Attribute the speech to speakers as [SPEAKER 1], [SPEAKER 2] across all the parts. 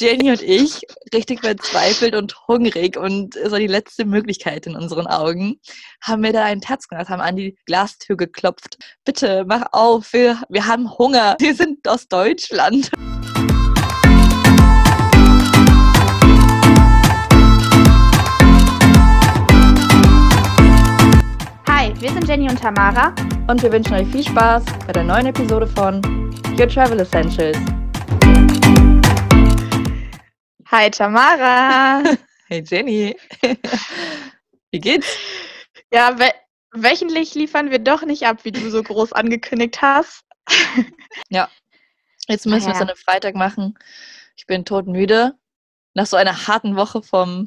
[SPEAKER 1] Jenny und ich, richtig verzweifelt und hungrig und so die letzte Möglichkeit in unseren Augen, haben wir da einen Terz gemacht, haben an die Glastür geklopft. Bitte, mach auf, wir, wir haben Hunger. Wir sind aus Deutschland.
[SPEAKER 2] Hi, wir sind Jenny und Tamara
[SPEAKER 1] und wir wünschen euch viel Spaß bei der neuen Episode von Your Travel Essentials.
[SPEAKER 2] Hi Tamara.
[SPEAKER 1] Hey Jenny. Wie geht's?
[SPEAKER 2] Ja, wö wöchentlich liefern wir doch nicht ab, wie du so groß angekündigt hast.
[SPEAKER 1] ja. Jetzt müssen wir es an einem Freitag machen. Ich bin todmüde. Nach so einer harten Woche vom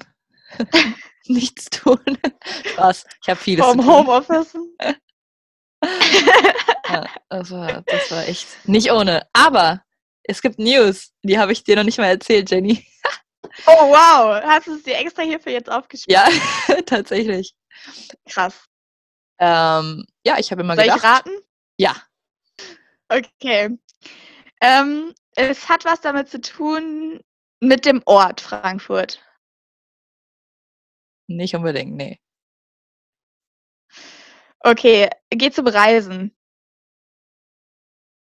[SPEAKER 1] Nichtstun. Spaß. Ich habe vieles.
[SPEAKER 2] Vom Homeoffice.
[SPEAKER 1] ja, das, war, das war echt nicht ohne. Aber es gibt News, die habe ich dir noch nicht mal erzählt, Jenny.
[SPEAKER 2] Oh wow, hast du es dir extra hierfür jetzt aufgeschrieben?
[SPEAKER 1] Ja, tatsächlich.
[SPEAKER 2] Krass.
[SPEAKER 1] Ähm, ja, ich habe immer
[SPEAKER 2] Soll
[SPEAKER 1] gedacht.
[SPEAKER 2] Soll ich raten?
[SPEAKER 1] Ja.
[SPEAKER 2] Okay. Ähm, es hat was damit zu tun mit dem Ort Frankfurt.
[SPEAKER 1] Nicht unbedingt, nee.
[SPEAKER 2] Okay, geht zum Reisen.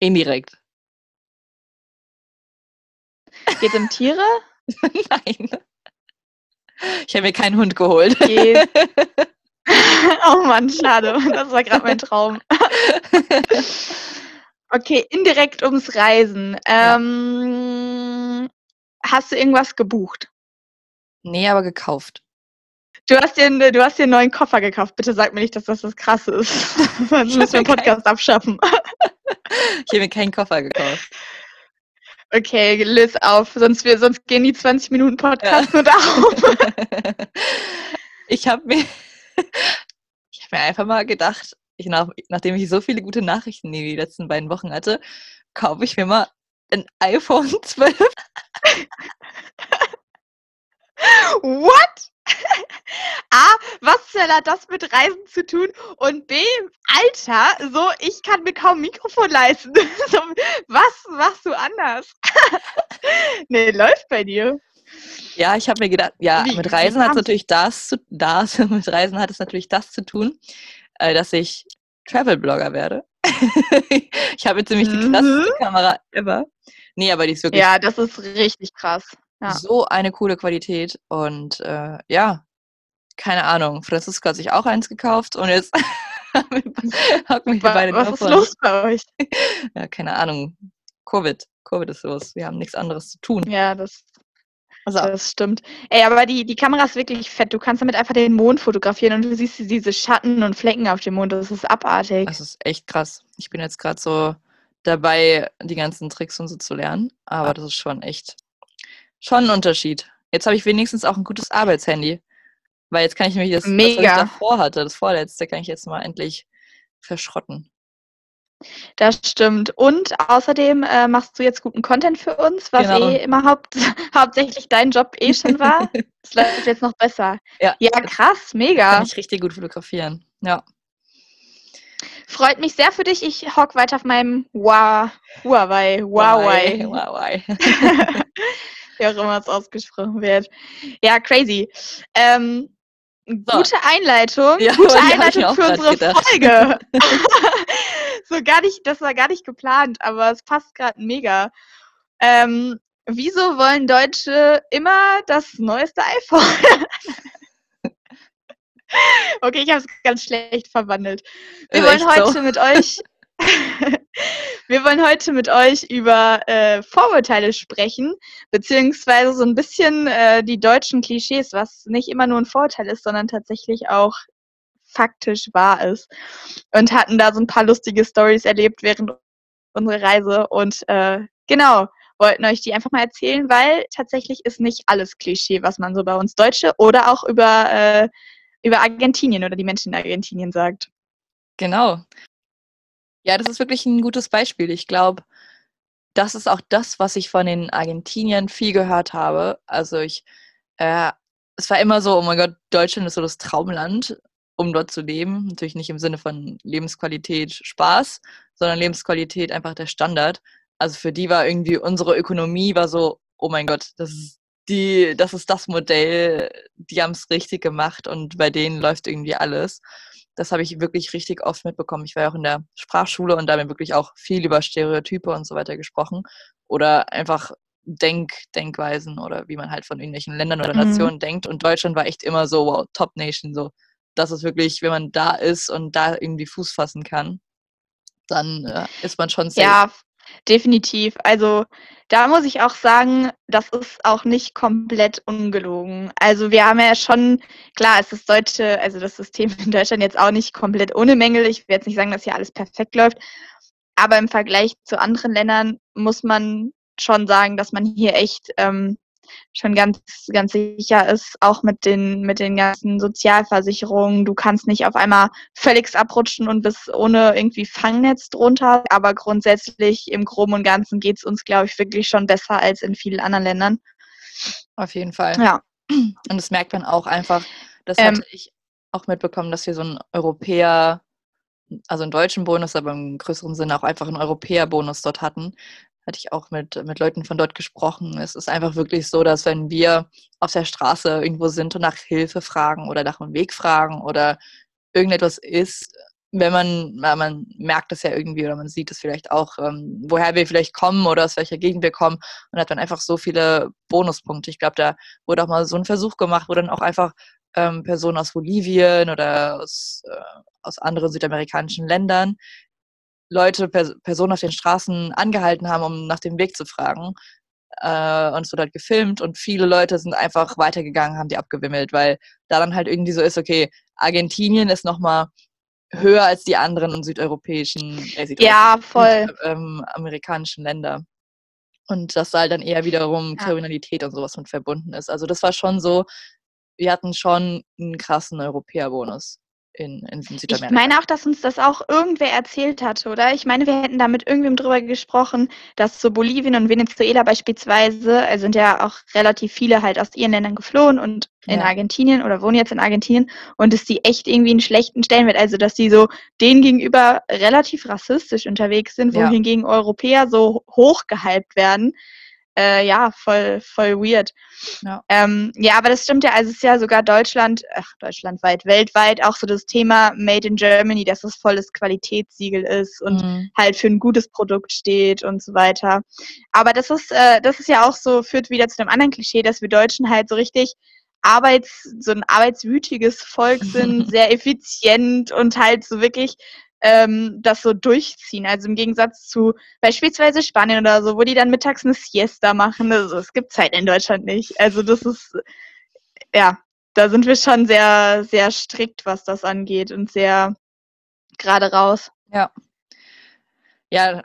[SPEAKER 1] Indirekt.
[SPEAKER 2] Geht es um Tiere?
[SPEAKER 1] Nein. Ich habe mir keinen Hund geholt.
[SPEAKER 2] Geht. oh Mann, schade. Das war gerade mein Traum. okay, indirekt ums Reisen. Ähm, hast du irgendwas gebucht?
[SPEAKER 1] Nee, aber gekauft.
[SPEAKER 2] Du hast, dir, du hast dir einen neuen Koffer gekauft. Bitte sag mir nicht, dass das das Krasse ist. Sonst müssen wir den Podcast kein... abschaffen.
[SPEAKER 1] ich habe mir keinen Koffer gekauft.
[SPEAKER 2] Okay, löse auf, sonst, wir, sonst gehen die 20 Minuten Podcast ja. nur darauf.
[SPEAKER 1] ich habe mir, ich hab mir einfach mal gedacht, ich nach, nachdem ich so viele gute Nachrichten die letzten beiden Wochen hatte, kaufe ich mir mal ein iPhone 12.
[SPEAKER 2] What? Soll hat das mit Reisen zu tun? Und B, Alter, so, ich kann mir kaum Mikrofon leisten. So, was machst du anders? nee, läuft bei dir.
[SPEAKER 1] Ja, ich habe mir gedacht, ja, Wie, mit Reisen hat es natürlich das zu, das, mit Reisen hat es natürlich das zu tun, äh, dass ich Travel-Blogger werde. ich habe jetzt nämlich die krasseste mhm. Kamera ever. Nee, aber die ist wirklich.
[SPEAKER 2] Ja, das ist richtig krass. Ja.
[SPEAKER 1] So eine coole Qualität. Und äh, ja, keine Ahnung. Franziska hat sich auch eins gekauft und jetzt hocken wir beide
[SPEAKER 2] Was ist los bei euch?
[SPEAKER 1] ja, keine Ahnung. Covid. Covid ist los. Wir haben nichts anderes zu tun.
[SPEAKER 2] Ja, das, also. das stimmt. Ey, aber die, die Kamera ist wirklich fett. Du kannst damit einfach den Mond fotografieren und du siehst diese Schatten und Flecken auf dem Mond. Das ist abartig.
[SPEAKER 1] Das ist echt krass. Ich bin jetzt gerade so dabei, die ganzen Tricks und so zu lernen. Aber das ist schon echt schon ein Unterschied. Jetzt habe ich wenigstens auch ein gutes Arbeitshandy. Weil jetzt kann ich nämlich das,
[SPEAKER 2] Mega.
[SPEAKER 1] was ich davor hatte, das vorletzte, kann ich jetzt mal endlich verschrotten.
[SPEAKER 2] Das stimmt. Und außerdem äh, machst du jetzt guten Content für uns, was genau. eh immer haupt, hauptsächlich dein Job eh schon war. Das läuft jetzt noch besser.
[SPEAKER 1] Ja,
[SPEAKER 2] ja krass, mega.
[SPEAKER 1] Kann ich richtig gut fotografieren. Ja.
[SPEAKER 2] Freut mich sehr für dich. Ich hock weiter auf meinem Huawei. Huawei. Huawei.
[SPEAKER 1] Huawei.
[SPEAKER 2] wie auch immer es ausgesprochen wird. Ja, crazy. Ähm, so. Gute Einleitung.
[SPEAKER 1] Ja,
[SPEAKER 2] gute Einleitung für unsere
[SPEAKER 1] gedacht.
[SPEAKER 2] Folge. so gar nicht, das war gar nicht geplant, aber es passt gerade mega. Ähm, wieso wollen Deutsche immer das neueste iPhone? okay, ich habe es ganz schlecht verwandelt. Wir wollen heute
[SPEAKER 1] so?
[SPEAKER 2] mit euch wir wollen heute mit euch über äh, Vorurteile sprechen, beziehungsweise so ein bisschen äh, die deutschen Klischees, was nicht immer nur ein Vorurteil ist, sondern tatsächlich auch faktisch wahr ist. Und hatten da so ein paar lustige Stories erlebt während unserer Reise und äh, genau, wollten euch die einfach mal erzählen, weil tatsächlich ist nicht alles Klischee, was man so bei uns Deutsche oder auch über, äh, über Argentinien oder die Menschen in Argentinien sagt.
[SPEAKER 1] Genau. Ja, das ist wirklich ein gutes Beispiel. Ich glaube, das ist auch das, was ich von den Argentiniern viel gehört habe. Also ich, äh, es war immer so, oh mein Gott, Deutschland ist so das Traumland, um dort zu leben. Natürlich nicht im Sinne von Lebensqualität Spaß, sondern Lebensqualität einfach der Standard. Also für die war irgendwie unsere Ökonomie war so oh mein Gott, das ist die, das ist das Modell, die haben es richtig gemacht und bei denen läuft irgendwie alles. Das habe ich wirklich richtig oft mitbekommen. Ich war ja auch in der Sprachschule und da haben wir wirklich auch viel über Stereotype und so weiter gesprochen. Oder einfach Denk, Denkweisen oder wie man halt von irgendwelchen Ländern oder mhm. Nationen mhm. denkt. Und Deutschland war echt immer so, wow, Top Nation, so. Das ist wirklich, wenn man da ist und da irgendwie Fuß fassen kann, dann äh, ist man schon
[SPEAKER 2] safe. Ja, definitiv. Also da muss ich auch sagen, das ist auch nicht komplett ungelogen. Also wir haben ja schon, klar, es ist deutsche, also das System in Deutschland jetzt auch nicht komplett ohne Mängel. Ich will jetzt nicht sagen, dass hier alles perfekt läuft. Aber im Vergleich zu anderen Ländern muss man schon sagen, dass man hier echt ähm, schon ganz, ganz sicher ist, auch mit den, mit den ganzen Sozialversicherungen. Du kannst nicht auf einmal völlig abrutschen und bist ohne irgendwie Fangnetz drunter. Aber grundsätzlich im Groben und Ganzen geht es uns, glaube ich, wirklich schon besser als in vielen anderen Ländern.
[SPEAKER 1] Auf jeden Fall.
[SPEAKER 2] Ja.
[SPEAKER 1] Und das merkt man auch einfach. Das ähm, hatte ich auch mitbekommen, dass wir so einen Europäer, also einen deutschen Bonus, aber im größeren Sinne auch einfach einen Europäerbonus dort hatten hatte ich auch mit, mit Leuten von dort gesprochen. Es ist einfach wirklich so, dass wenn wir auf der Straße irgendwo sind und nach Hilfe fragen oder nach einem Weg fragen oder irgendetwas ist, wenn man, man merkt es ja irgendwie oder man sieht es vielleicht auch, ähm, woher wir vielleicht kommen oder aus welcher Gegend wir kommen und hat dann einfach so viele Bonuspunkte. Ich glaube, da wurde auch mal so ein Versuch gemacht, wo dann auch einfach ähm, Personen aus Bolivien oder aus, äh, aus anderen südamerikanischen Ländern Leute, Personen auf den Straßen angehalten haben, um nach dem Weg zu fragen. Äh, und es wird halt gefilmt und viele Leute sind einfach weitergegangen, haben die abgewimmelt, weil da dann halt irgendwie so ist, okay, Argentinien ist nochmal höher als die anderen südeuropäischen,
[SPEAKER 2] äh, ja, voll.
[SPEAKER 1] Ähm, amerikanischen Länder. Und dass da halt dann eher wiederum Kriminalität und sowas mit verbunden ist. Also das war schon so, wir hatten schon einen krassen Europäerbonus in, in Südamerika.
[SPEAKER 2] Ich meine auch, dass uns das auch irgendwer erzählt hatte, oder? Ich meine, wir hätten da mit irgendwem drüber gesprochen, dass so Bolivien und Venezuela beispielsweise, also sind ja auch relativ viele halt aus ihren Ländern geflohen und in ja. Argentinien oder wohnen jetzt in Argentinien und dass die echt irgendwie einen schlechten Stellenwert, also dass die so denen gegenüber relativ rassistisch unterwegs sind, wohingegen ja. Europäer so hochgehypt werden äh, ja, voll, voll weird. Ja. Ähm, ja, aber das stimmt ja, also es ist ja sogar Deutschland, ach, deutschlandweit, weltweit auch so das Thema Made in Germany, dass es volles Qualitätssiegel ist und mhm. halt für ein gutes Produkt steht und so weiter. Aber das ist, äh, das ist ja auch so, führt wieder zu einem anderen Klischee, dass wir Deutschen halt so richtig Arbeits, so ein arbeitswütiges Volk sind, sehr effizient und halt so wirklich ähm, das so durchziehen. Also im Gegensatz zu beispielsweise Spanien oder so, wo die dann mittags eine Siesta machen. Also es gibt Zeit in Deutschland nicht. Also das ist, ja, da sind wir schon sehr, sehr strikt, was das angeht und sehr gerade raus.
[SPEAKER 1] Ja. Ja,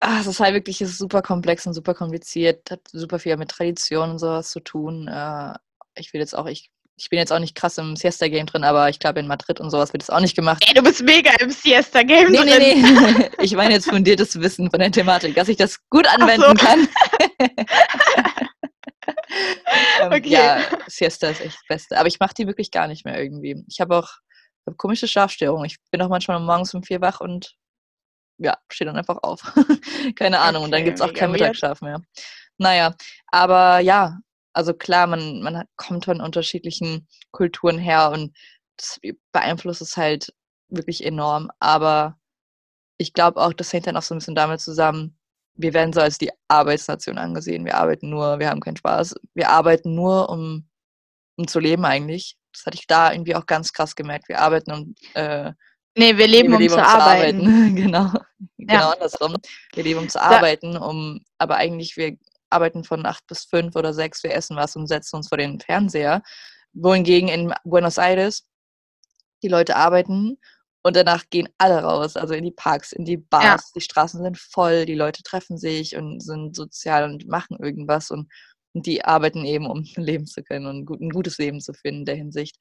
[SPEAKER 1] ach, es ist halt wirklich ist super komplex und super kompliziert, hat super viel mit Tradition und sowas zu tun. Äh, ich will jetzt auch, ich ich bin jetzt auch nicht krass im Siesta-Game drin, aber ich glaube, in Madrid und sowas wird es auch nicht gemacht.
[SPEAKER 2] Ey, du bist mega im Siesta-Game
[SPEAKER 1] nee, drin. Nee, nee, Ich meine jetzt fundiertes Wissen von der Thematik, dass ich das gut anwenden so. kann. ähm, okay. Ja, Siesta ist echt das Beste. Aber ich mache die wirklich gar nicht mehr irgendwie. Ich habe auch hab komische Schlafstörungen. Ich bin auch manchmal morgens um vier wach und ja, stehe dann einfach auf. Keine Ahnung. Okay, und dann gibt es auch keinen Mittagsschlaf mehr. Naja, aber ja, also klar, man, man kommt von unterschiedlichen Kulturen her und das beeinflusst es halt wirklich enorm. Aber ich glaube auch, das hängt dann auch so ein bisschen damit zusammen, wir werden so als die Arbeitsnation angesehen. Wir arbeiten nur, wir haben keinen Spaß. Wir arbeiten nur, um, um zu leben eigentlich. Das hatte ich da irgendwie auch ganz krass gemerkt. Wir arbeiten um. Äh,
[SPEAKER 2] nee, wir leben, wir leben um, um, zu arbeiten. arbeiten.
[SPEAKER 1] genau. Genau ja. andersrum. Wir leben um zu arbeiten, um, aber eigentlich wir arbeiten von acht bis fünf oder sechs, wir essen was und setzen uns vor den Fernseher. Wohingegen in Buenos Aires die Leute arbeiten und danach gehen alle raus, also in die Parks, in die Bars. Ja. Die Straßen sind voll, die Leute treffen sich und sind sozial und machen irgendwas und, und die arbeiten eben, um leben zu können und ein gutes Leben zu finden in der Hinsicht.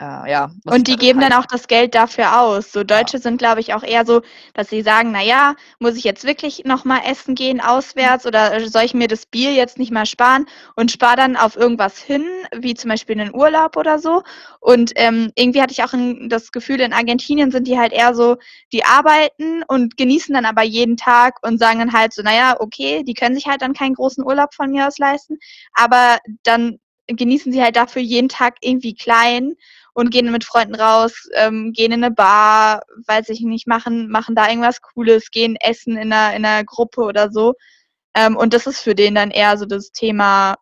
[SPEAKER 1] Äh, ja.
[SPEAKER 2] Und die geben dann auch das Geld dafür aus. So Deutsche ja. sind, glaube ich, auch eher so, dass sie sagen, naja, muss ich jetzt wirklich nochmal essen gehen auswärts oder soll ich mir das Bier jetzt nicht mal sparen und spare dann auf irgendwas hin, wie zum Beispiel einen Urlaub oder so. Und ähm, irgendwie hatte ich auch ein, das Gefühl, in Argentinien sind die halt eher so, die arbeiten und genießen dann aber jeden Tag und sagen dann halt so, naja, okay, die können sich halt dann keinen großen Urlaub von mir aus leisten, aber dann genießen sie halt dafür jeden Tag irgendwie klein und gehen mit Freunden raus, ähm, gehen in eine Bar, weiß ich nicht, machen, machen da irgendwas Cooles, gehen essen in einer, in einer Gruppe oder so. Ähm, und das ist für den dann eher so das Thema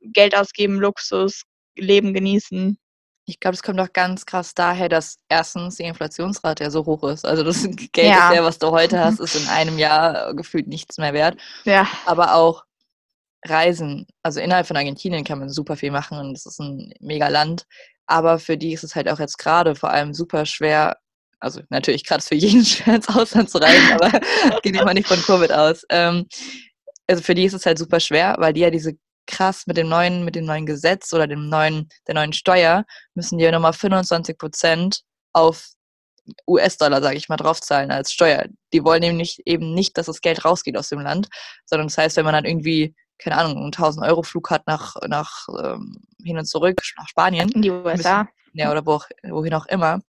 [SPEAKER 2] Geld ausgeben, Luxus, Leben genießen.
[SPEAKER 1] Ich glaube, es kommt auch ganz krass daher, dass erstens die Inflationsrate ja so hoch ist. Also das Geld, ja. ist ja, was du heute hast, ist in einem Jahr gefühlt nichts mehr wert.
[SPEAKER 2] Ja.
[SPEAKER 1] Aber auch Reisen, also innerhalb von Argentinien kann man super viel machen und es ist ein mega Land. Aber für die ist es halt auch jetzt gerade vor allem super schwer, also natürlich gerade für jeden schwer ins Ausland zu reisen, aber geht immer nicht von Covid aus. Ähm, also für die ist es halt super schwer, weil die ja diese krass mit dem neuen, mit dem neuen Gesetz oder dem neuen, der neuen Steuer müssen die ja nochmal 25 Prozent auf US-Dollar, sage ich mal, draufzahlen als Steuer. Die wollen nämlich eben nicht, dass das Geld rausgeht aus dem Land, sondern das heißt, wenn man dann irgendwie keine Ahnung, einen 1000 Euro Flug hat nach, nach ähm, hin und zurück nach Spanien.
[SPEAKER 2] In die USA.
[SPEAKER 1] Müssen, ja, oder wo, wohin auch immer,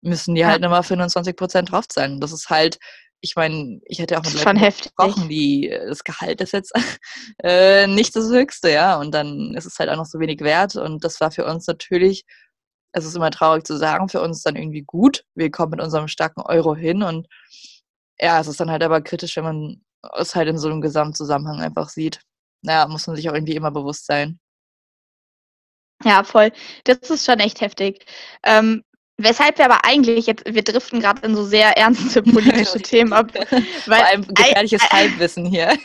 [SPEAKER 1] müssen die ja. halt nochmal 25 Prozent draufzahlen. Das ist halt, ich meine, ich hätte auch mit
[SPEAKER 2] Leuten
[SPEAKER 1] gesprochen, die das Gehalt ist jetzt äh, nicht das höchste, ja. Und dann ist es halt auch noch so wenig wert. Und das war für uns natürlich, es ist immer traurig zu sagen, für uns dann irgendwie gut. Wir kommen mit unserem starken Euro hin und ja, es ist dann halt aber kritisch, wenn man es halt in so einem Gesamtzusammenhang einfach sieht naja, muss man sich auch irgendwie immer bewusst sein.
[SPEAKER 2] Ja, voll. Das ist schon echt heftig. Ähm, weshalb wir aber eigentlich jetzt, wir driften gerade in so sehr ernste politische Themen ab.
[SPEAKER 1] Weil, Vor allem gefährliches Halbwissen hier.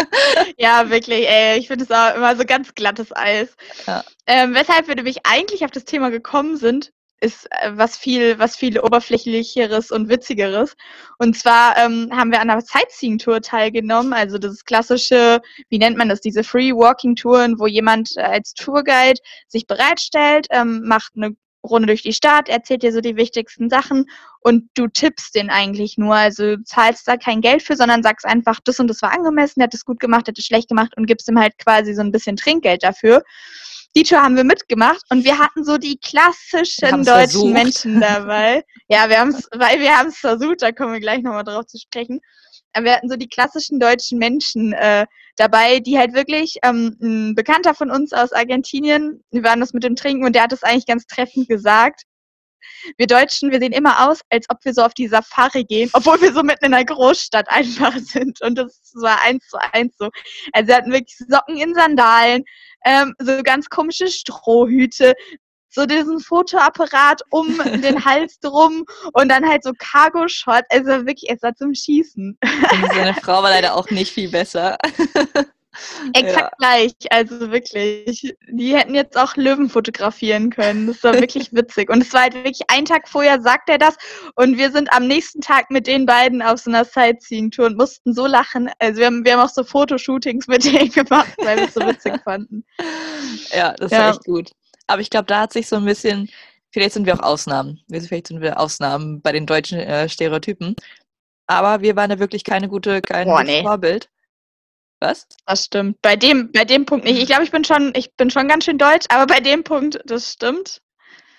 [SPEAKER 2] ja, wirklich, ey, ich finde es auch immer so ganz glattes Eis. Ja. Ähm, weshalb wir nämlich eigentlich auf das Thema gekommen sind, ist äh, was viel, was viel oberflächlicheres und witzigeres. Und zwar ähm, haben wir an einer Sightseeing-Tour teilgenommen, also das klassische, wie nennt man das, diese Free Walking-Touren, wo jemand äh, als Tourguide sich bereitstellt, ähm, macht eine Runde durch die Stadt, erzählt dir so die wichtigsten Sachen und du tippst den eigentlich nur. Also du zahlst da kein Geld für, sondern sagst einfach, das und das war angemessen, der hat es gut gemacht, der hat es schlecht gemacht und gibst ihm halt quasi so ein bisschen Trinkgeld dafür. Die Tour haben wir mitgemacht und wir hatten so die klassischen deutschen versucht. Menschen dabei. ja, wir haben es, weil wir haben es versucht, da kommen wir gleich nochmal drauf zu sprechen. Wir hatten so die klassischen deutschen Menschen äh, dabei, die halt wirklich, ähm, ein Bekannter von uns aus Argentinien, wir waren das mit dem Trinken und der hat es eigentlich ganz treffend gesagt. Wir Deutschen, wir sehen immer aus, als ob wir so auf die Safari gehen, obwohl wir so mitten in einer Großstadt einfach sind. Und das war eins zu eins so. Also wir hatten wirklich Socken in Sandalen, ähm, so ganz komische Strohhüte, so diesen Fotoapparat um den Hals drum und dann halt so Cargo-Shot. Also wirklich, es war zum Schießen.
[SPEAKER 1] Und seine Frau war leider auch nicht viel besser.
[SPEAKER 2] Exakt ja. gleich, also wirklich. Die hätten jetzt auch Löwen fotografieren können. Das war wirklich witzig. Und es war halt wirklich ein Tag vorher, sagt er das. Und wir sind am nächsten Tag mit den beiden auf so einer Sightseeing-Tour und mussten so lachen. Also wir haben, wir haben auch so Fotoshootings mit denen gemacht, weil wir es so witzig fanden.
[SPEAKER 1] Ja, das ja. war echt gut. Aber ich glaube, da hat sich so ein bisschen, vielleicht sind wir auch Ausnahmen. Vielleicht sind wir Ausnahmen bei den deutschen äh, Stereotypen. Aber wir waren da wirklich keine gute, kein Boah, nee. Vorbild. Was?
[SPEAKER 2] Das stimmt. Bei dem, bei dem Punkt nicht. Ich glaube, ich bin schon, ich bin schon ganz schön deutsch, aber bei dem Punkt, das stimmt.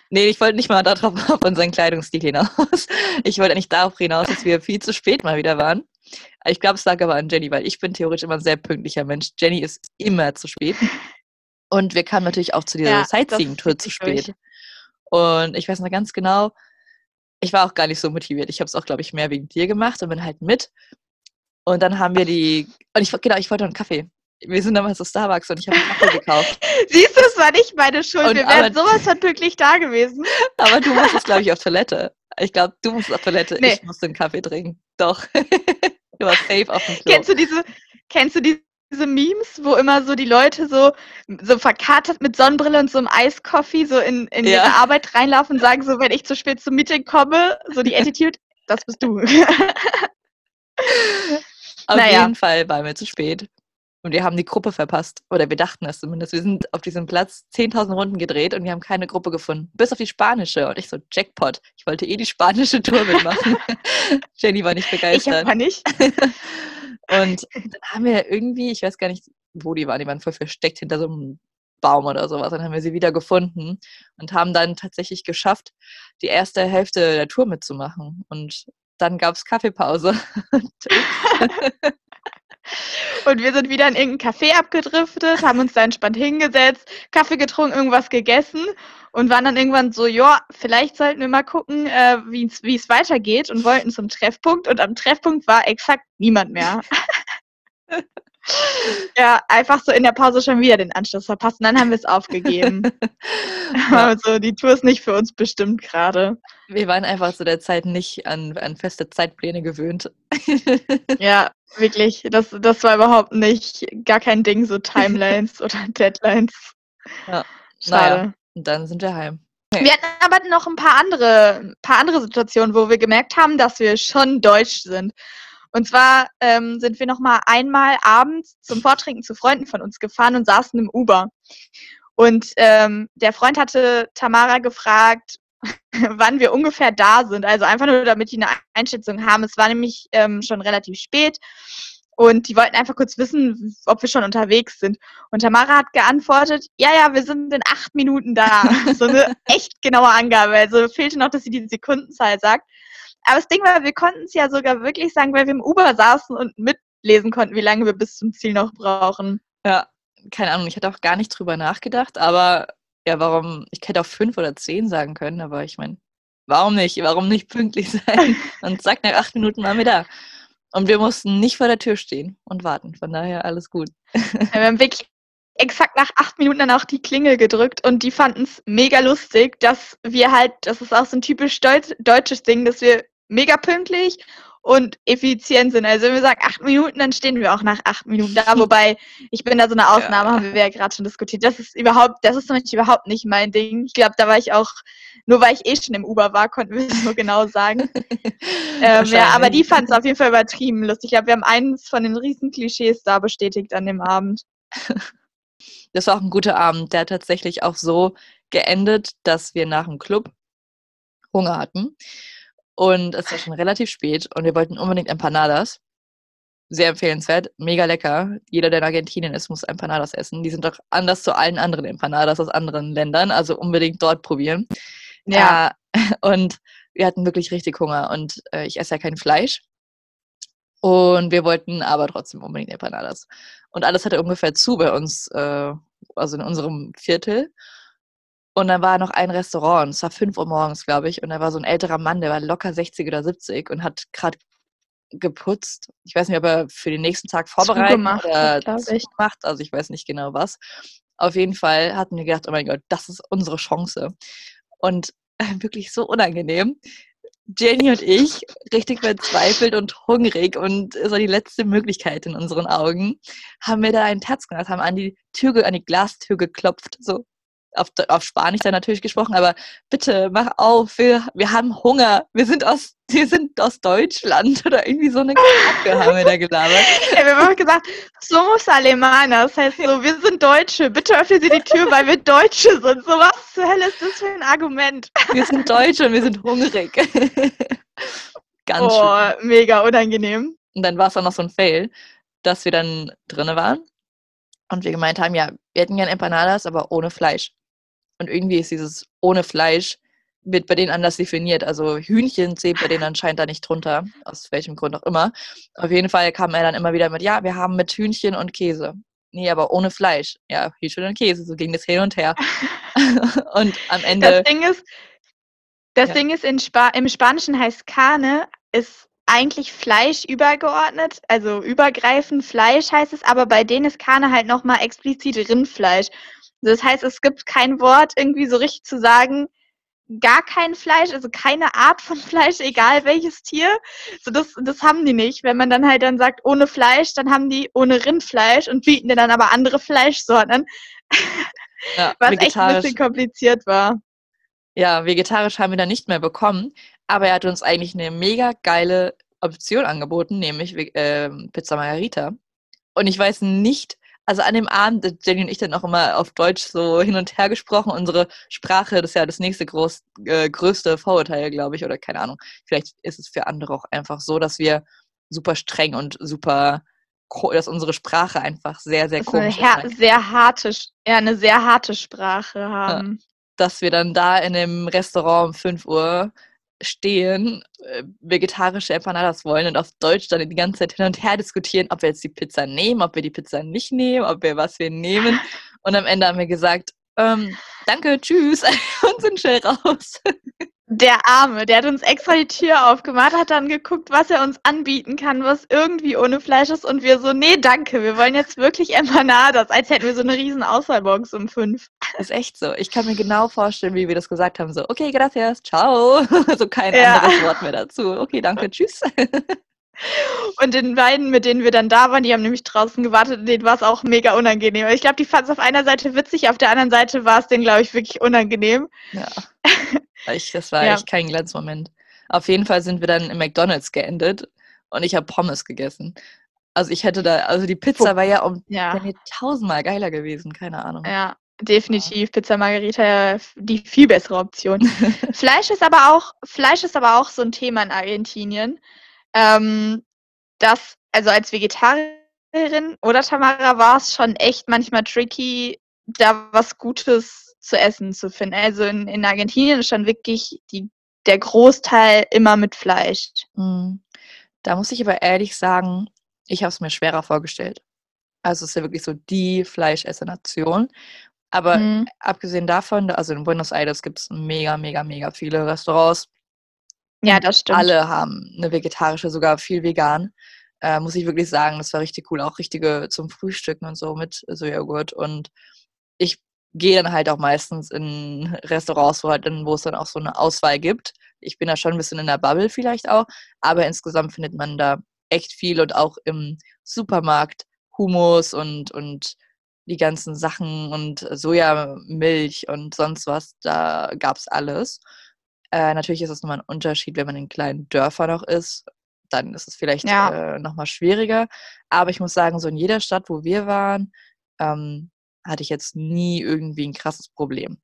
[SPEAKER 1] Nee, ich wollte nicht mal darauf auf unseren Kleidungsstil hinaus. Ich wollte eigentlich darauf hinaus, dass wir viel zu spät mal wieder waren. Ich glaube, es lag aber an Jenny, weil ich bin theoretisch immer ein sehr pünktlicher Mensch. Jenny ist immer zu spät. Und wir kamen natürlich auch zu dieser ja, Sightseeing-Tour zu spät. Durch. Und ich weiß noch ganz genau, ich war auch gar nicht so motiviert. Ich habe es auch, glaube ich, mehr wegen dir gemacht und bin halt mit. Und dann haben wir die, und ich, genau, ich wollte noch einen Kaffee. Wir sind damals zu Starbucks und ich habe einen Kaffee gekauft.
[SPEAKER 2] Siehst du, es war nicht meine Schuld. Und, wir wären sowas von pünktlich da gewesen.
[SPEAKER 1] Aber du musstest, glaube ich, auf Toilette. Ich glaube, du musst auf Toilette. Nee. Ich musste einen Kaffee trinken. Doch. du warst safe auf dem Klo.
[SPEAKER 2] Kennst du diese, kennst du diese Memes, wo immer so die Leute so, so verkatert mit Sonnenbrille und so einem Eiskoffee so in, in ja. ihre Arbeit reinlaufen und sagen so, wenn ich zu spät zum Meeting komme, so die Attitude, das bist du.
[SPEAKER 1] Auf naja. jeden Fall waren wir zu spät. Und wir haben die Gruppe verpasst. Oder wir dachten es zumindest. Wir sind auf diesem Platz 10.000 Runden gedreht und wir haben keine Gruppe gefunden. Bis auf die spanische. Und ich so, Jackpot. Ich wollte eh die spanische Tour mitmachen. Jenny war nicht begeistert.
[SPEAKER 2] Ich aber nicht.
[SPEAKER 1] und dann haben wir irgendwie, ich weiß gar nicht, wo die waren. Die waren voll versteckt hinter so einem Baum oder sowas. Dann haben wir sie wieder gefunden und haben dann tatsächlich geschafft, die erste Hälfte der Tour mitzumachen. Und dann gab es Kaffeepause.
[SPEAKER 2] Und wir sind wieder in irgendein Café abgedriftet, haben uns da entspannt hingesetzt, Kaffee getrunken, irgendwas gegessen und waren dann irgendwann so, ja, vielleicht sollten wir mal gucken, äh, wie es weitergeht und wollten zum Treffpunkt. Und am Treffpunkt war exakt niemand mehr. ja, einfach so in der Pause schon wieder den Anschluss verpasst und dann haben wir es aufgegeben. Ja. Also die Tour ist nicht für uns bestimmt gerade.
[SPEAKER 1] Wir waren einfach zu der Zeit nicht an, an feste Zeitpläne gewöhnt.
[SPEAKER 2] ja, wirklich. Das, das war überhaupt nicht gar kein Ding, so Timelines oder Deadlines.
[SPEAKER 1] Ja. Schade. Naja, und dann sind wir heim.
[SPEAKER 2] Okay. Wir hatten aber noch ein paar andere, paar andere Situationen, wo wir gemerkt haben, dass wir schon deutsch sind. Und zwar ähm, sind wir noch mal einmal abends zum Vortrinken zu Freunden von uns gefahren und saßen im Uber. Und ähm, der Freund hatte Tamara gefragt, wann wir ungefähr da sind. Also einfach nur, damit die eine Einschätzung haben. Es war nämlich ähm, schon relativ spät und die wollten einfach kurz wissen, ob wir schon unterwegs sind. Und Tamara hat geantwortet, ja, ja, wir sind in acht Minuten da. so eine echt genaue Angabe. Also fehlte noch, dass sie die Sekundenzahl sagt. Aber das Ding war, wir konnten es ja sogar wirklich sagen, weil wir im Uber saßen und mitlesen konnten, wie lange wir bis zum Ziel noch brauchen.
[SPEAKER 1] Ja, keine Ahnung, ich hatte auch gar nicht drüber nachgedacht, aber ja, warum, ich hätte auch fünf oder zehn sagen können, aber ich meine, warum nicht? Warum nicht pünktlich sein? Und zack, nach acht Minuten waren wir da. Und wir mussten nicht vor der Tür stehen und warten. Von daher alles gut.
[SPEAKER 2] Wir haben wirklich exakt nach acht Minuten dann auch die Klingel gedrückt und die fanden es mega lustig, dass wir halt, das ist auch so ein typisch deutsches Ding, dass wir mega pünktlich und effizient sind. Also wenn wir sagen acht Minuten, dann stehen wir auch nach acht Minuten da. Wobei, ich bin da so eine Ausnahme, ja. haben wir ja gerade schon diskutiert. Das ist überhaupt, das ist zum Beispiel überhaupt nicht mein Ding. Ich glaube, da war ich auch, nur weil ich eh schon im Uber war, konnten wir es nur genau sagen. ähm, ja, aber die fanden es auf jeden Fall übertrieben lustig. Ich glaube, wir haben eines von den riesen Klischees da bestätigt an dem Abend.
[SPEAKER 1] Das war auch ein guter Abend. Der hat tatsächlich auch so geendet, dass wir nach dem Club Hunger hatten. Und es war schon relativ spät und wir wollten unbedingt Empanadas. Sehr empfehlenswert, mega lecker. Jeder, der in Argentinien ist, muss Empanadas essen. Die sind doch anders zu allen anderen Empanadas aus anderen Ländern, also unbedingt dort probieren. Ja. Äh, und wir hatten wirklich richtig Hunger und äh, ich esse ja kein Fleisch. Und wir wollten aber trotzdem unbedingt Empanadas. Und alles hatte ungefähr zu bei uns, äh, also in unserem Viertel. Und dann war noch ein Restaurant, es war 5 Uhr morgens, glaube ich, und da war so ein älterer Mann, der war locker 60 oder 70 und hat gerade geputzt. Ich weiß nicht, ob er für den nächsten Tag vorbereitet zugemacht, oder gemacht, also ich weiß nicht genau was. Auf jeden Fall hatten wir gedacht, oh mein Gott, das ist unsere Chance. Und wirklich so unangenehm. Jenny und ich, richtig verzweifelt und hungrig und so die letzte Möglichkeit in unseren Augen, haben wir da einen Terz gemacht, haben an die Tür, an die Glastür geklopft, so auf, auf Spanisch dann natürlich gesprochen, aber bitte mach auf, wir, wir haben Hunger, wir sind aus, wir sind aus Deutschland oder irgendwie so eine Kacke haben wir da gelabert.
[SPEAKER 2] Ja, wir haben gesagt, somos Alemaner, das heißt so, wir sind Deutsche, bitte öffnen Sie die Tür, weil wir Deutsche sind. So was zur Hölle ist das für ein Argument?
[SPEAKER 1] Wir sind Deutsche und wir sind hungrig.
[SPEAKER 2] Ganz oh, schön. mega unangenehm.
[SPEAKER 1] Und dann war es auch noch so ein Fail, dass wir dann drinnen waren und wir gemeint haben, ja, wir hätten gerne Empanadas, aber ohne Fleisch. Und irgendwie ist dieses ohne Fleisch wird bei denen anders definiert. Also Hühnchen zählt bei denen anscheinend da nicht drunter, aus welchem Grund auch immer. Auf jeden Fall kam er dann immer wieder mit, ja, wir haben mit Hühnchen und Käse. Nee, aber ohne Fleisch. Ja, Hühnchen und Käse. So ging das hin und her. und am Ende.
[SPEAKER 2] Das Ding ist, das ja. Ding ist in Spa im Spanischen heißt Carne, ist eigentlich Fleisch übergeordnet, also übergreifend Fleisch heißt es, aber bei denen ist Carne halt nochmal explizit Rindfleisch. Das heißt, es gibt kein Wort irgendwie so richtig zu sagen, gar kein Fleisch, also keine Art von Fleisch, egal welches Tier. So das, das haben die nicht. Wenn man dann halt dann sagt, ohne Fleisch, dann haben die ohne Rindfleisch und bieten dir dann aber andere Fleischsorten. Ja, was echt ein bisschen kompliziert war.
[SPEAKER 1] Ja, vegetarisch haben wir dann nicht mehr bekommen, aber er hat uns eigentlich eine mega geile Option angeboten, nämlich äh, Pizza Margarita. Und ich weiß nicht, also an dem Abend, Jenny und ich dann auch immer auf Deutsch so hin und her gesprochen. Unsere Sprache, das ist ja das nächste groß, äh, größte Vorurteil, glaube ich, oder keine Ahnung. Vielleicht ist es für andere auch einfach so, dass wir super streng und super, dass unsere Sprache einfach sehr, sehr komisch
[SPEAKER 2] eine ist. Sehr harte, ja, eine sehr harte Sprache haben. Ja,
[SPEAKER 1] dass wir dann da in dem Restaurant um 5 Uhr stehen, äh, vegetarische Empanadas wollen und auf Deutsch dann die ganze Zeit hin und her diskutieren, ob wir jetzt die Pizza nehmen, ob wir die Pizza nicht nehmen, ob wir was wir nehmen. Und am Ende haben wir gesagt, ähm, danke, tschüss und sind schnell raus.
[SPEAKER 2] Der Arme, der hat uns extra die Tür aufgemacht, hat dann geguckt, was er uns anbieten kann, was irgendwie ohne Fleisch ist. Und wir so, nee, danke, wir wollen jetzt wirklich Empanadas, als hätten wir so eine riesen Auswahlbox um fünf.
[SPEAKER 1] Das ist echt so. Ich kann mir genau vorstellen, wie wir das gesagt haben. So, okay, gracias, ciao. so kein ja. anderes Wort mehr dazu. Okay, danke, tschüss.
[SPEAKER 2] Und den beiden, mit denen wir dann da waren, die haben nämlich draußen gewartet denen war es auch mega unangenehm. Ich glaube, die fanden es auf einer Seite witzig, auf der anderen Seite war es denen, glaube ich, wirklich unangenehm.
[SPEAKER 1] Ja. Ich, das war ja. echt kein Glanzmoment. Auf jeden Fall sind wir dann im McDonalds geendet und ich habe Pommes gegessen. Also ich hätte da, also die Pizza war ja um ja. tausendmal geiler gewesen, keine Ahnung.
[SPEAKER 2] Ja, definitiv. Pizza Margarita die viel bessere Option. Fleisch ist aber auch, Fleisch ist aber auch so ein Thema in Argentinien. Ähm, das, also als Vegetarierin oder Tamara war es schon echt manchmal tricky, da was Gutes zu essen zu finden. Also in, in Argentinien ist schon wirklich die, der Großteil immer mit Fleisch.
[SPEAKER 1] Mhm. Da muss ich aber ehrlich sagen, ich habe es mir schwerer vorgestellt. Also es ist ja wirklich so die Fleischessernation. Aber mhm. abgesehen davon, also in Buenos Aires gibt es mega, mega, mega viele Restaurants.
[SPEAKER 2] Ja, das stimmt.
[SPEAKER 1] Alle haben eine vegetarische, sogar viel vegan. Äh, muss ich wirklich sagen, das war richtig cool. Auch richtige zum Frühstücken und so mit Sojajoghurt. Und ich gehe dann halt auch meistens in Restaurants, wo, halt dann, wo es dann auch so eine Auswahl gibt. Ich bin da schon ein bisschen in der Bubble vielleicht auch, aber insgesamt findet man da echt viel und auch im Supermarkt Hummus und, und die ganzen Sachen und Sojamilch und sonst was, da gab es alles. Äh, natürlich ist es nochmal ein Unterschied, wenn man in kleinen Dörfern noch ist. Dann ist es vielleicht ja. äh, nochmal schwieriger. Aber ich muss sagen, so in jeder Stadt, wo wir waren, ähm, hatte ich jetzt nie irgendwie ein krasses Problem.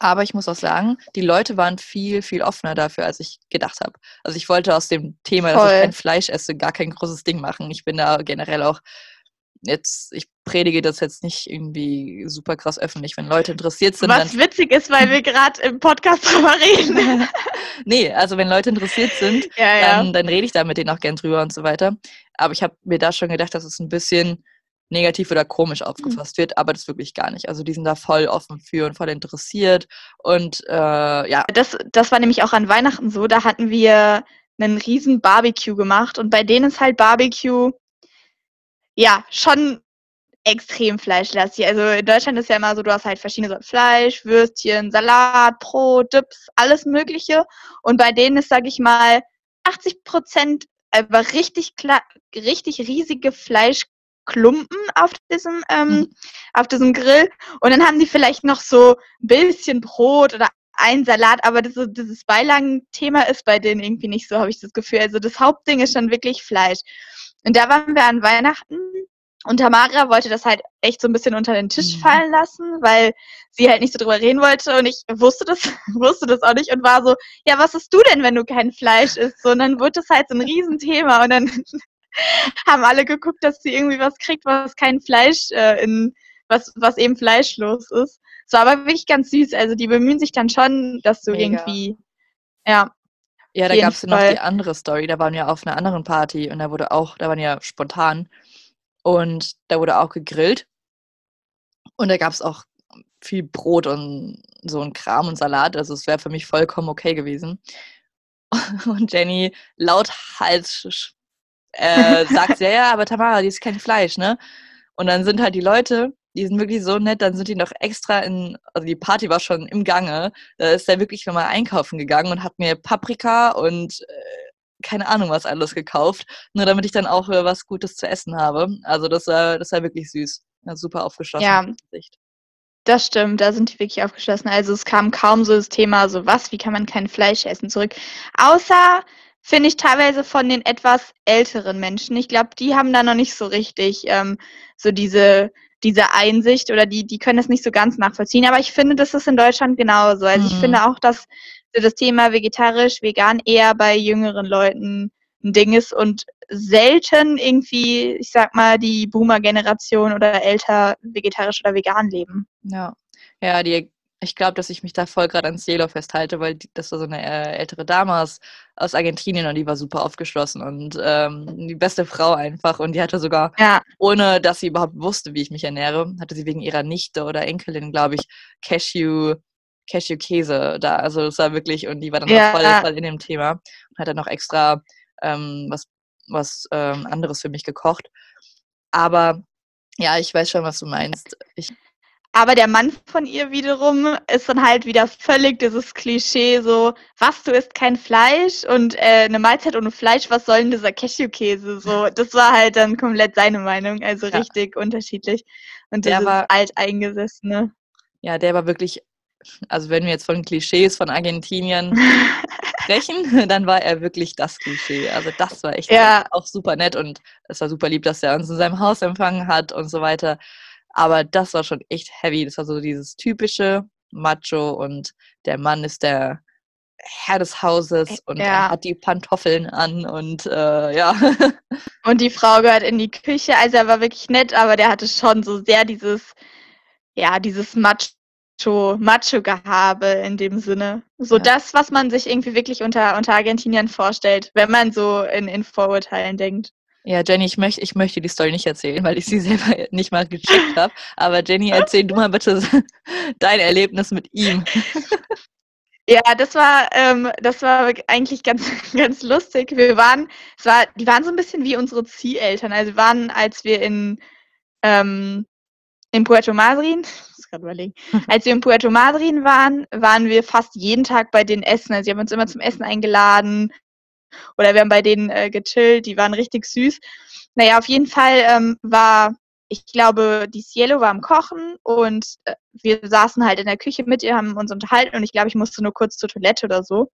[SPEAKER 1] Aber ich muss auch sagen, die Leute waren viel, viel offener dafür, als ich gedacht habe. Also ich wollte aus dem Thema, Voll. dass ich kein Fleisch esse, gar kein großes Ding machen. Ich bin da generell auch jetzt, ich predige das jetzt nicht irgendwie super krass öffentlich, wenn Leute interessiert sind.
[SPEAKER 2] Was witzig ist, weil wir gerade im Podcast drüber reden.
[SPEAKER 1] nee, also wenn Leute interessiert sind, ja, ja. Dann, dann rede ich da mit denen auch gern drüber und so weiter. Aber ich habe mir da schon gedacht, dass es ein bisschen negativ oder komisch mhm. aufgefasst wird, aber das wirklich gar nicht. Also die sind da voll offen für und voll interessiert und äh, ja.
[SPEAKER 2] Das, das war nämlich auch an Weihnachten so, da hatten wir einen riesen Barbecue gemacht und bei denen ist halt Barbecue ja schon extrem fleischlastig. Also in Deutschland ist ja immer so, du hast halt verschiedene Sorten Fleisch, Würstchen, Salat, Brot, Dips, alles Mögliche. Und bei denen ist, sag ich mal, 80 Prozent aber richtig, richtig riesige Fleisch Klumpen auf diesem, ähm, mhm. auf diesem Grill. Und dann haben die vielleicht noch so ein bisschen Brot oder ein Salat, aber das, dieses Beilagenthema ist bei denen irgendwie nicht so, habe ich das Gefühl. Also das Hauptding ist schon wirklich Fleisch. Und da waren wir an Weihnachten und Tamara wollte das halt echt so ein bisschen unter den Tisch mhm. fallen lassen, weil sie halt nicht so drüber reden wollte und ich wusste das, wusste das auch nicht und war so, ja, was isst du denn, wenn du kein Fleisch isst? So, und dann wurde das halt so ein Riesenthema und dann haben alle geguckt, dass sie irgendwie was kriegt, was kein Fleisch äh, in, was, was eben fleischlos ist. So, aber wirklich ganz süß. Also die bemühen sich dann schon, dass du Mega. irgendwie, ja.
[SPEAKER 1] Ja, da gab es noch die andere Story. Da waren wir auf einer anderen Party und da wurde auch, da waren ja spontan und da wurde auch gegrillt und da gab es auch viel Brot und so ein Kram und Salat. Also es wäre für mich vollkommen okay gewesen. Und Jenny laut Hals äh, sagt, ja, ja, aber Tamara, die ist kein Fleisch, ne? Und dann sind halt die Leute, die sind wirklich so nett, dann sind die noch extra in, also die Party war schon im Gange, da ist er wirklich nochmal einkaufen gegangen und hat mir Paprika und äh, keine Ahnung was alles gekauft, nur damit ich dann auch äh, was Gutes zu essen habe. Also das war, das war wirklich süß. Ja, super aufgeschlossen.
[SPEAKER 2] Ja, das stimmt, da sind die wirklich aufgeschlossen. Also es kam kaum so das Thema, so was, wie kann man kein Fleisch essen, zurück. Außer finde ich teilweise von den etwas älteren Menschen. Ich glaube, die haben da noch nicht so richtig ähm, so diese diese Einsicht oder die, die können das nicht so ganz nachvollziehen. Aber ich finde, das ist in Deutschland genauso. Also mhm. ich finde auch, dass so das Thema vegetarisch, vegan eher bei jüngeren Leuten ein Ding ist und selten irgendwie, ich sag mal, die Boomer-Generation oder älter vegetarisch oder vegan leben.
[SPEAKER 1] Ja, ja, die, ich glaube, dass ich mich da voll gerade ans Cielo festhalte, weil die, das war so eine äh, ältere Dame aus, aus Argentinien und die war super aufgeschlossen und ähm, die beste Frau einfach und die hatte sogar, ja. ohne dass sie überhaupt wusste, wie ich mich ernähre, hatte sie wegen ihrer Nichte oder Enkelin, glaube ich, Cashew Cashew-Käse da. Also das war wirklich, und die war dann ja. auch voll, voll in dem Thema und hat dann noch extra ähm, was, was ähm, anderes für mich gekocht. Aber ja, ich weiß schon, was du meinst. Ich,
[SPEAKER 2] aber der Mann von ihr wiederum ist dann halt wieder völlig dieses Klischee so, was, du isst kein Fleisch und äh, eine Mahlzeit ohne Fleisch, was soll denn dieser Cashewkäse? So, das war halt dann komplett seine Meinung, also ja. richtig unterschiedlich. Und der war alteingesessene.
[SPEAKER 1] Ja, der war wirklich also wenn wir jetzt von Klischees von Argentinien sprechen, dann war er wirklich das Klischee. Also das war echt ja. auch super nett und es war super lieb, dass er uns in seinem Haus empfangen hat und so weiter. Aber das war schon echt heavy. Das war so dieses typische Macho und der Mann ist der Herr des Hauses und ja. er hat die Pantoffeln an und äh, ja.
[SPEAKER 2] Und die Frau gehört in die Küche. Also er war wirklich nett, aber der hatte schon so sehr dieses, ja, dieses Macho Macho-Gehabe in dem Sinne. So ja. das, was man sich irgendwie wirklich unter, unter Argentiniern vorstellt, wenn man so in, in Vorurteilen denkt.
[SPEAKER 1] Ja, Jenny, ich möchte, ich möchte die Story nicht erzählen, weil ich sie selber nicht mal gecheckt habe. Aber Jenny, erzähl du mal bitte dein Erlebnis mit ihm.
[SPEAKER 2] Ja, das war, ähm, das war eigentlich ganz, ganz lustig. Wir waren, es war, die waren so ein bisschen wie unsere Zieheltern. Also wir waren, als wir in, ähm, in Puerto Madryn, gerade überlegen. Als wir in Puerto Madryn waren, waren wir fast jeden Tag bei denen essen. Also sie haben uns immer zum Essen eingeladen oder wir haben bei denen äh, gechillt. Die waren richtig süß. Naja, auf jeden Fall ähm, war, ich glaube, die Cielo war am Kochen und äh, wir saßen halt in der Küche mit ihr, haben uns unterhalten und ich glaube, ich musste nur kurz zur Toilette oder so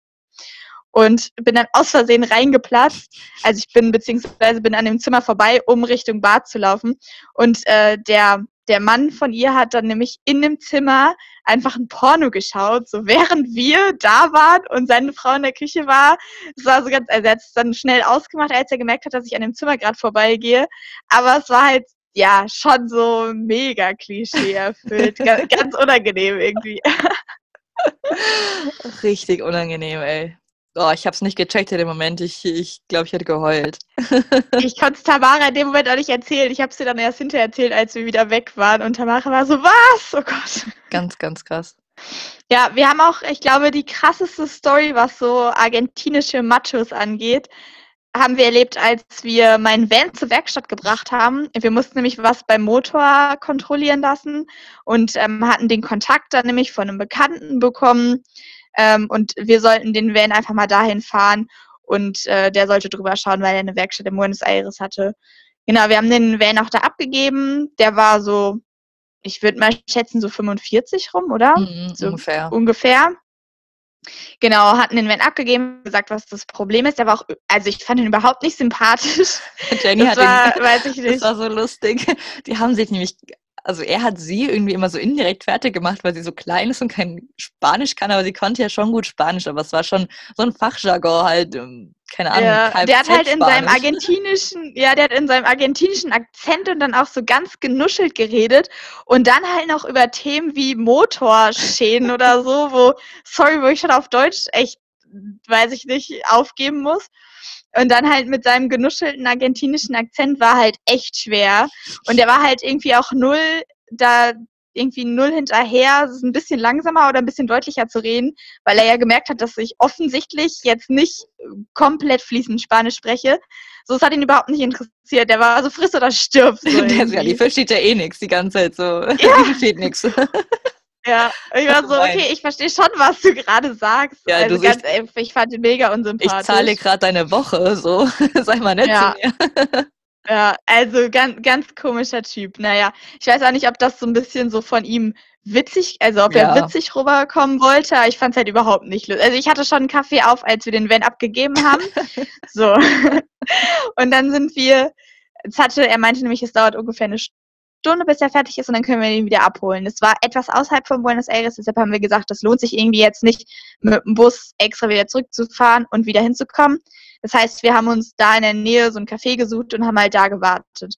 [SPEAKER 2] und bin dann aus Versehen reingeplatzt. Also ich bin beziehungsweise bin an dem Zimmer vorbei, um Richtung Bad zu laufen. Und äh, der der Mann von ihr hat dann nämlich in dem Zimmer einfach ein Porno geschaut, so während wir da waren und seine Frau in der Küche war. Es war so ganz, also er hat es dann schnell ausgemacht, als er gemerkt hat, dass ich an dem Zimmer gerade vorbeigehe. Aber es war halt, ja, schon so mega Klischee erfüllt. ganz, ganz unangenehm irgendwie.
[SPEAKER 1] Richtig unangenehm, ey. Oh, ich habe es nicht gecheckt in dem Moment. Ich, ich glaube, ich hätte geheult.
[SPEAKER 2] ich konnte es Tamara in dem Moment auch nicht erzählen. Ich habe es dir dann erst hinterher erzählt, als wir wieder weg waren. Und Tamara war so, was? Oh Gott.
[SPEAKER 1] Ganz, ganz krass.
[SPEAKER 2] Ja, wir haben auch, ich glaube, die krasseste Story, was so argentinische Machos angeht, haben wir erlebt, als wir meinen Van zur Werkstatt gebracht haben. Wir mussten nämlich was beim Motor kontrollieren lassen und ähm, hatten den Kontakt dann nämlich von einem Bekannten bekommen ähm, und wir sollten den Van einfach mal dahin fahren und äh, der sollte drüber schauen, weil er eine Werkstatt in Buenos Aires hatte. Genau, wir haben den Van auch da abgegeben. Der war so, ich würde mal schätzen, so 45 rum, oder?
[SPEAKER 1] Mhm,
[SPEAKER 2] so
[SPEAKER 1] ungefähr.
[SPEAKER 2] Ungefähr. Genau, hatten den Van abgegeben, gesagt, was das Problem ist. Der war auch, also ich fand ihn überhaupt nicht sympathisch.
[SPEAKER 1] Jenny das hat war, den, weiß ich nicht. Das war so lustig. Die haben sich nämlich also er hat sie irgendwie immer so indirekt fertig gemacht, weil sie so klein ist und kein Spanisch kann, aber sie konnte ja schon gut Spanisch, aber es war schon so ein Fachjargon halt, ähm, keine Ahnung.
[SPEAKER 2] Ja, der hat halt in seinem argentinischen, ja, der hat in seinem argentinischen Akzent und dann auch so ganz genuschelt geredet und dann halt noch über Themen wie Motorschäden oder so, wo, sorry, wo ich schon auf Deutsch echt, weiß ich nicht, aufgeben muss. Und dann halt mit seinem genuschelten argentinischen Akzent war halt echt schwer. Und der war halt irgendwie auch null da irgendwie null hinterher, es ist ein bisschen langsamer oder ein bisschen deutlicher zu reden, weil er ja gemerkt hat, dass ich offensichtlich jetzt nicht komplett fließend Spanisch spreche. So, es hat ihn überhaupt nicht interessiert. Der war so friss oder stirb. So
[SPEAKER 1] ja, die versteht ja eh nichts die ganze Zeit so. Ja. Die versteht nichts.
[SPEAKER 2] Ja, ich war so, okay, ich verstehe schon, was du gerade sagst. Ja, also du ganz, ey, ich fand ihn mega unsympathisch.
[SPEAKER 1] Ich zahle gerade deine Woche, so sei mal nett ja. zu mir.
[SPEAKER 2] Ja, also ganz, ganz komischer Typ. Naja, ich weiß auch nicht, ob das so ein bisschen so von ihm witzig, also ob
[SPEAKER 1] Ja.
[SPEAKER 2] er witzig rüberkommen wollte, aber ich fand es halt überhaupt nicht lustig. Also ich hatte schon einen Kaffee auf, als wir den Van abgegeben haben. so. Und dann sind wir, es hatte, er meinte nämlich, es dauert ungefähr eine Stunde, bis er fertig ist und dann können wir ihn wieder abholen. Es war etwas außerhalb von Buenos Aires, deshalb haben wir gesagt, das lohnt sich irgendwie jetzt nicht, mit dem Bus extra wieder zurückzufahren und wieder hinzukommen. Das heißt, wir haben uns da in der Nähe so ein Café gesucht und haben halt da gewartet.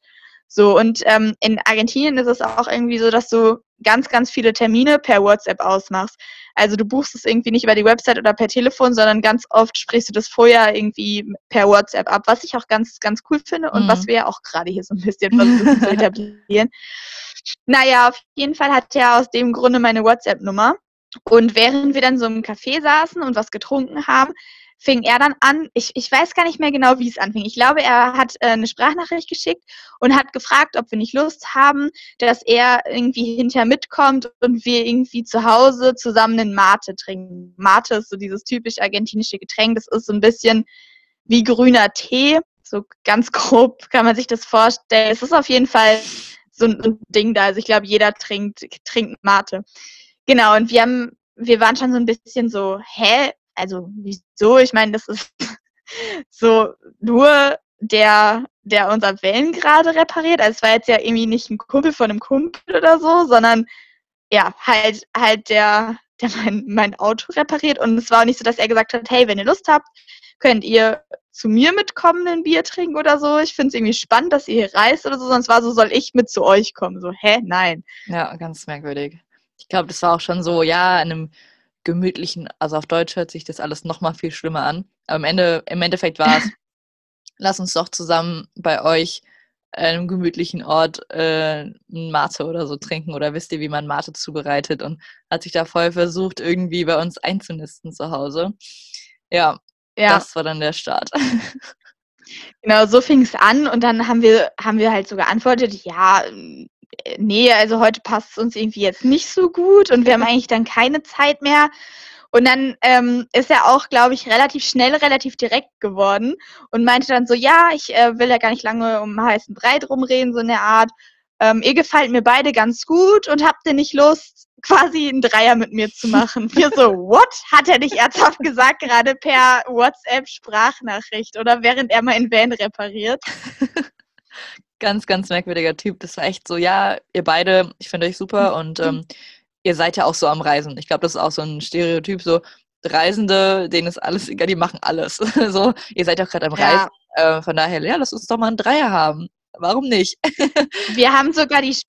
[SPEAKER 2] So, und ähm, in Argentinien ist es auch irgendwie so, dass du ganz, ganz viele Termine per WhatsApp ausmachst. Also du buchst es irgendwie nicht über die Website oder per Telefon, sondern ganz oft sprichst du das vorher irgendwie per WhatsApp ab, was ich auch ganz, ganz cool finde und
[SPEAKER 1] Mhm.
[SPEAKER 2] was wir ja auch gerade hier so ein bisschen versuchen zu etablieren. Naja, auf jeden Fall hat er aus dem Grunde meine WhatsApp-Nummer. Und während wir dann so im Café saßen und was getrunken haben, fing er dann an, ich, ich weiß gar nicht mehr genau, wie es anfing. Ich glaube, er hat äh, eine Sprachnachricht geschickt und hat gefragt, ob wir nicht Lust haben, dass er irgendwie hinterher mitkommt und wir irgendwie zu Hause zusammen einen Mate trinken. Mate ist so dieses typisch argentinische Getränk. Das ist so ein bisschen wie grüner Tee. So ganz grob kann man sich das vorstellen. Es ist auf jeden Fall so ein, ein Ding da. Also ich glaube, jeder trinkt, trinkt Mate. Genau, und wir haben, wir waren schon so ein bisschen so, hä? Also, wieso? Ich meine, das ist so nur der, der unser Wellen gerade repariert. Also es war jetzt ja irgendwie nicht ein Kumpel von einem Kumpel oder so, sondern ja, halt, halt der, der mein, mein Auto repariert. Und es war auch nicht so, dass er gesagt hat, hey, wenn ihr Lust habt, könnt ihr zu mir mitkommen, ein Bier trinken oder so. Ich finde es irgendwie spannend, dass ihr hier reist oder so, sonst war so, soll ich mit zu euch kommen? So, hä? Nein.
[SPEAKER 1] Ja, ganz merkwürdig. Ich glaube, das war auch schon so, ja, in einem gemütlichen, also auf Deutsch hört sich das alles nochmal viel schlimmer an. Aber im, Ende, im Endeffekt war es, lass uns doch zusammen bei euch an einem gemütlichen Ort äh, Mate oder so trinken oder wisst ihr, wie man Mate zubereitet und hat sich da voll versucht, irgendwie bei uns einzunisten zu Hause. Ja,
[SPEAKER 2] Ja.
[SPEAKER 1] das war dann der Start.
[SPEAKER 2] Genau, so fing es an und dann haben wir, haben wir halt so geantwortet, ja, äh, nee, also heute passt es uns irgendwie jetzt nicht so gut und wir haben eigentlich dann keine Zeit mehr. Und dann ähm, ist er auch, glaube ich, relativ schnell, relativ direkt geworden und meinte dann so, ja, ich äh, will ja gar nicht lange um heißen Brei drum reden, so in der Art. Ähm, ihr gefällt mir beide ganz gut und habt ihr nicht Lust, quasi einen Dreier mit mir zu machen? Wir so, what? Hat er nicht ernsthaft gesagt, gerade per WhatsApp-Sprachnachricht oder während er meinen Van repariert?
[SPEAKER 1] ganz, ganz merkwürdiger Typ. Das war echt so, ja, ihr beide, ich finde euch super und ähm, ihr seid ja auch so am Reisen. Ich glaube, das ist auch so ein Stereotyp, so Reisende, denen ist alles egal, die machen alles. so, ihr seid auch gerade am Reisen.
[SPEAKER 2] Ja,
[SPEAKER 1] Äh, von daher, ja, lass uns doch mal einen Dreier haben. Warum nicht?
[SPEAKER 2] wir haben sogar die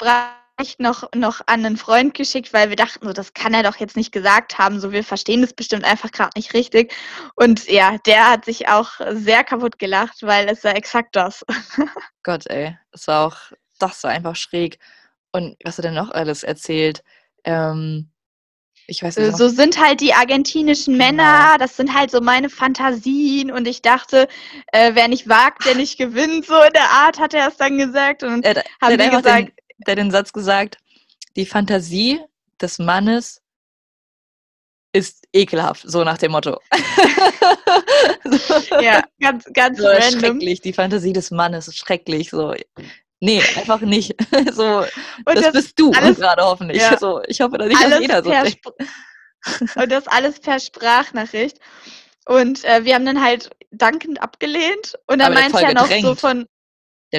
[SPEAKER 2] Sprachnachricht noch, noch an einen Freund geschickt, weil wir dachten, so, das kann er doch jetzt nicht gesagt haben. So, wir verstehen das bestimmt einfach gerade nicht richtig. Und ja, der hat sich auch sehr kaputt gelacht, weil es war exakt das.
[SPEAKER 1] Gott, ey, das war auch, das war einfach schräg. Und was hat er noch alles erzählt? Ähm, ich weiß nicht.
[SPEAKER 2] So sind halt die argentinischen Männer, das sind halt so meine Fantasien und ich dachte, äh, wer nicht wagt, der nicht gewinnt, so in der Art hat er es dann gesagt und
[SPEAKER 1] er, hat-
[SPEAKER 2] haben
[SPEAKER 1] er
[SPEAKER 2] wir gesagt,
[SPEAKER 1] den, der den Satz gesagt, die Fantasie des Mannes ist ekelhaft, so nach dem Motto. so,
[SPEAKER 2] ja, ganz, ganz
[SPEAKER 1] so
[SPEAKER 2] random.
[SPEAKER 1] schrecklich, die Fantasie des Mannes ist schrecklich, so. Nee, einfach nicht. so,
[SPEAKER 2] Und
[SPEAKER 1] das,
[SPEAKER 2] das
[SPEAKER 1] bist du
[SPEAKER 2] alles-
[SPEAKER 1] gerade hoffentlich.
[SPEAKER 2] ja.
[SPEAKER 1] So, ich hoffe, dass nicht dass jeder so denkt.
[SPEAKER 2] Und das alles per Sprachnachricht. Und äh, wir haben dann halt dankend abgelehnt. Und dann meinte er noch so von,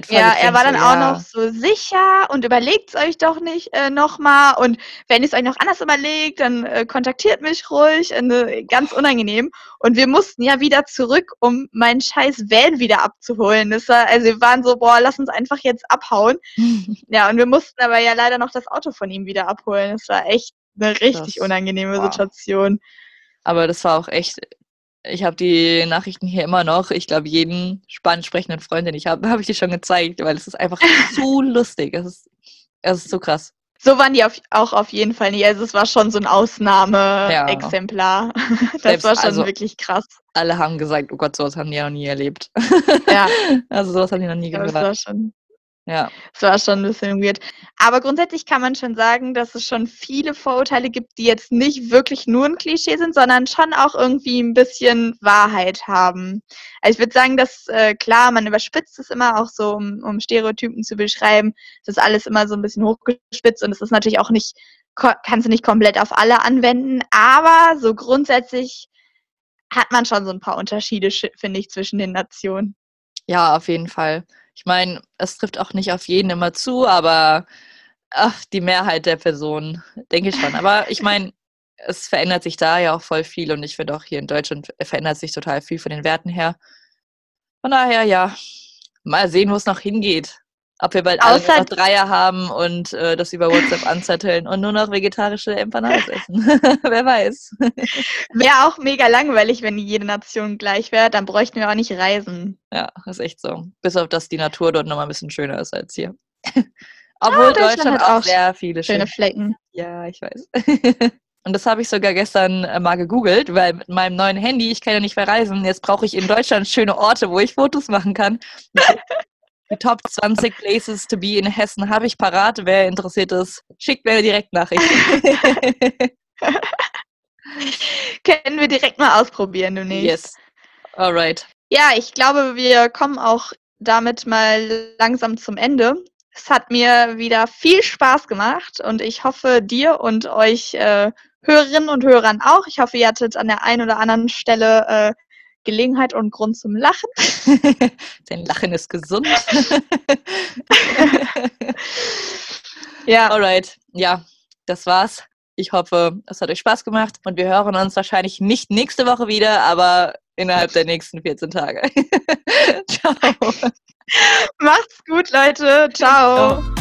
[SPEAKER 2] ja, er war dann
[SPEAKER 1] so,
[SPEAKER 2] auch
[SPEAKER 1] ja.
[SPEAKER 2] noch so sicher und überlegt es euch doch nicht äh, nochmal. Und wenn ihr es euch noch anders überlegt, dann äh, kontaktiert mich ruhig. Äh, ganz unangenehm. Und wir mussten ja wieder zurück, um meinen scheiß Van wieder abzuholen. Das war, also wir waren so, boah, lass uns einfach jetzt abhauen. Ja, und wir mussten aber ja leider noch das Auto von ihm wieder abholen. Das war echt eine richtig
[SPEAKER 1] Das-
[SPEAKER 2] unangenehme
[SPEAKER 1] wow.
[SPEAKER 2] Situation.
[SPEAKER 1] Aber das war auch echt. Ich habe die Nachrichten hier immer noch. Ich glaube, jeden spanisch sprechenden Freund, den ich habe, habe ich dir schon gezeigt, weil es ist einfach zu lustig. Es ist, es ist so krass.
[SPEAKER 2] So waren die auf, auch auf jeden Fall nicht. Also es war schon so ein Ausnahmeexemplar. Das
[SPEAKER 1] Selbst
[SPEAKER 2] war schon
[SPEAKER 1] also-
[SPEAKER 2] wirklich krass.
[SPEAKER 1] Alle haben gesagt, oh Gott, sowas haben die ja noch nie erlebt.
[SPEAKER 2] Ja,
[SPEAKER 1] Also sowas haben die noch nie
[SPEAKER 2] das
[SPEAKER 1] gehört.
[SPEAKER 2] war schon.
[SPEAKER 1] Ja.
[SPEAKER 2] Das war schon ein bisschen weird. Aber grundsätzlich kann man schon sagen, dass es schon viele Vorurteile gibt, die jetzt nicht wirklich nur ein Klischee sind, sondern schon auch irgendwie ein bisschen Wahrheit haben. Also ich würde sagen, dass äh, klar, man überspitzt es immer auch so, um, um Stereotypen zu beschreiben. Das ist alles immer so ein bisschen hochgespitzt und es ist natürlich auch nicht, kannst du nicht komplett auf alle anwenden, aber so grundsätzlich hat man schon so ein paar Unterschiede, finde ich, zwischen den Nationen.
[SPEAKER 1] Ja, auf jeden Fall. Ich meine, es trifft auch nicht auf jeden immer zu, aber ach, die Mehrheit der Personen, denke ich schon. Aber ich meine, es verändert sich da ja auch voll viel und ich finde auch hier in Deutschland verändert sich total viel von den Werten her. Von daher, ja, mal sehen, wo es noch hingeht. Ob wir bald alle noch Dreier haben und äh, das über WhatsApp anzetteln und nur noch vegetarische Empanadas essen. Wer weiß.
[SPEAKER 2] Wäre auch mega langweilig, wenn jede Nation gleich wäre. Dann bräuchten wir auch nicht reisen.
[SPEAKER 1] Ja, ist echt so. Bis auf, dass die Natur dort nochmal ein bisschen schöner ist als hier. Obwohl ja, Deutschland, Deutschland auch sehr viele
[SPEAKER 2] schöne Flecken.
[SPEAKER 1] Ja, ich weiß. Und das habe ich sogar gestern äh, mal gegoogelt, weil mit meinem neuen Handy, ich kann ja nicht verreisen, jetzt brauche ich in Deutschland schöne Orte, wo ich Fotos machen kann. Die Top 20 Places to be in Hessen habe ich parat. Wer interessiert ist, schickt mir eine Direktnachricht.
[SPEAKER 2] Können wir direkt mal ausprobieren, du nicht?
[SPEAKER 1] Yes. Alright.
[SPEAKER 2] Ja, ich glaube, wir kommen auch damit mal langsam zum Ende. Es hat mir wieder viel Spaß gemacht und ich hoffe dir und euch äh, Hörerinnen und Hörern auch. Ich hoffe, ihr hattet an der einen oder anderen Stelle äh, Gelegenheit und Grund zum Lachen.
[SPEAKER 1] Denn Lachen ist gesund.
[SPEAKER 2] ja.
[SPEAKER 1] Alright. Ja, das war's. Ich hoffe, es hat euch Spaß gemacht und wir hören uns wahrscheinlich nicht nächste Woche wieder, aber innerhalb der nächsten 14 Tage.
[SPEAKER 2] Ciao. Macht's gut, Leute. Ciao. Ciao.